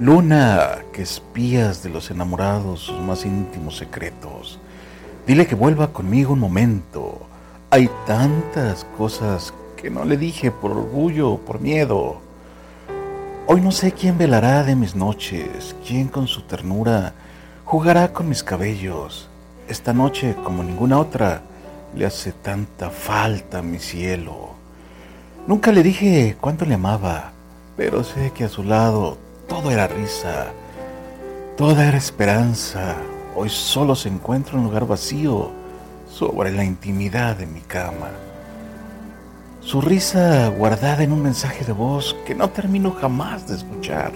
Luna, que espías de los enamorados sus más íntimos secretos. Dile que vuelva conmigo un momento. Hay tantas cosas que no le dije por orgullo por miedo. Hoy no sé quién velará de mis noches, quién con su ternura jugará con mis cabellos. Esta noche, como ninguna otra, le hace tanta falta mi cielo. Nunca le dije cuánto le amaba, pero sé que a su lado todo era risa, toda era esperanza. Hoy solo se encuentra un lugar vacío sobre la intimidad de mi cama. Su risa guardada en un mensaje de voz que no termino jamás de escuchar,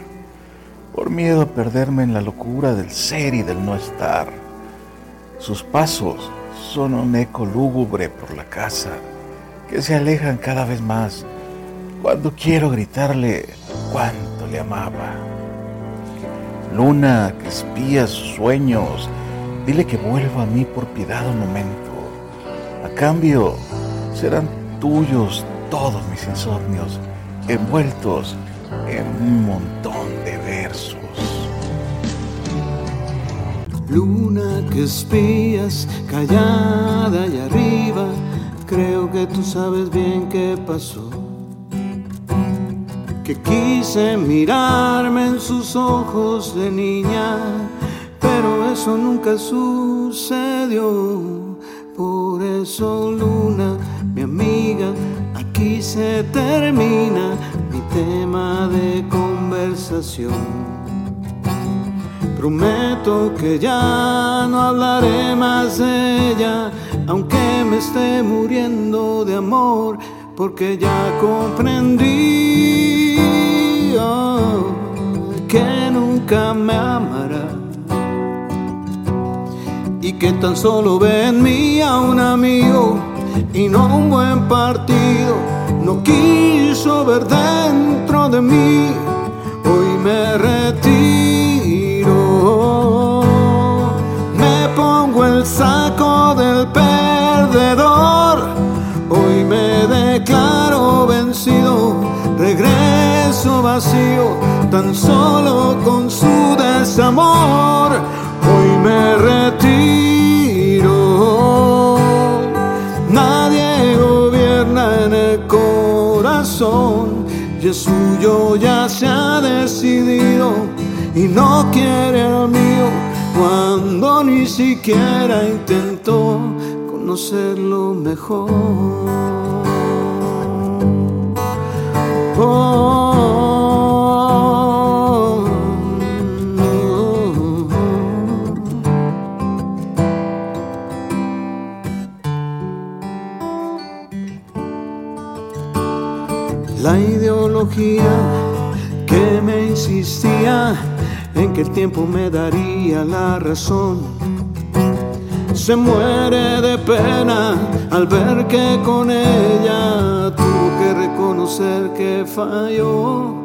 por miedo a perderme en la locura del ser y del no estar. Sus pasos son un eco lúgubre por la casa, que se alejan cada vez más cuando quiero gritarle cuánto le amaba. Luna que espía sus sueños, dile que vuelva a mí por piedad un momento. A cambio, serán tuyos todos mis insomnios, envueltos en un montón de versos. Luna que espías, callada y arriba, creo que tú sabes bien qué pasó que quise mirarme en sus ojos de niña, pero eso nunca sucedió. Por eso, Luna, mi amiga, aquí se termina mi tema de conversación. Prometo que ya no hablaré más de ella, aunque me esté muriendo de amor, porque ya comprendí que nunca me amará y que tan solo ve en mí a un amigo y no un buen partido. No quiso ver dentro de mí, hoy me retiro. Me pongo el saco del perdedor, hoy me declaro vencido, regreso vacío tan solo con su desamor. Hoy me retiro. Nadie gobierna en el corazón y el suyo ya se ha decidido y no quiere al mío cuando ni siquiera intentó conocerlo mejor. La ideología que me insistía en que el tiempo me daría la razón. Se muere de pena al ver que con ella tuvo que reconocer que falló.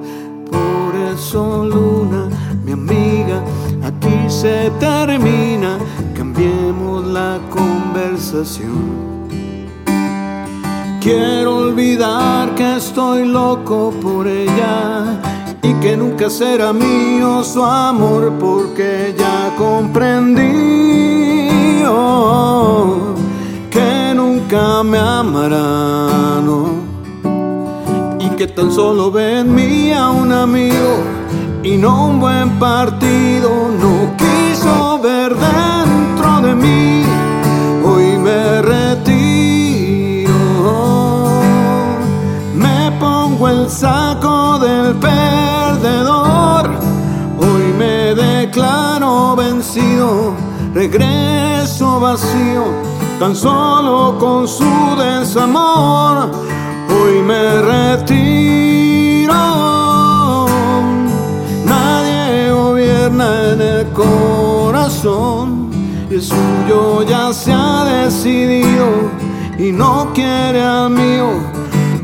Por eso, Luna, mi amiga, aquí se termina. Cambiemos la conversación. Quiero olvidar que estoy loco por ella y que nunca será mío su amor porque ya comprendí oh, que nunca me amará, y que tan solo ve en a un amigo y no un buen partido, el saco del perdedor. Hoy me declaro vencido, regreso vacío, tan solo con su desamor. Hoy me retiro. Nadie gobierna en el corazón el suyo ya se ha decidido y no quiere al mío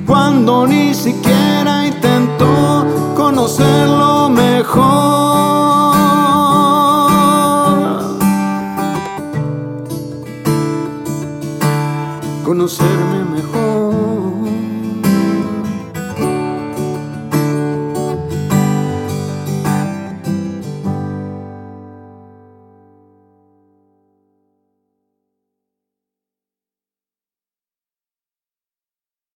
cuando ni siquiera intentó conocerlo mejor. Conocerme mejor.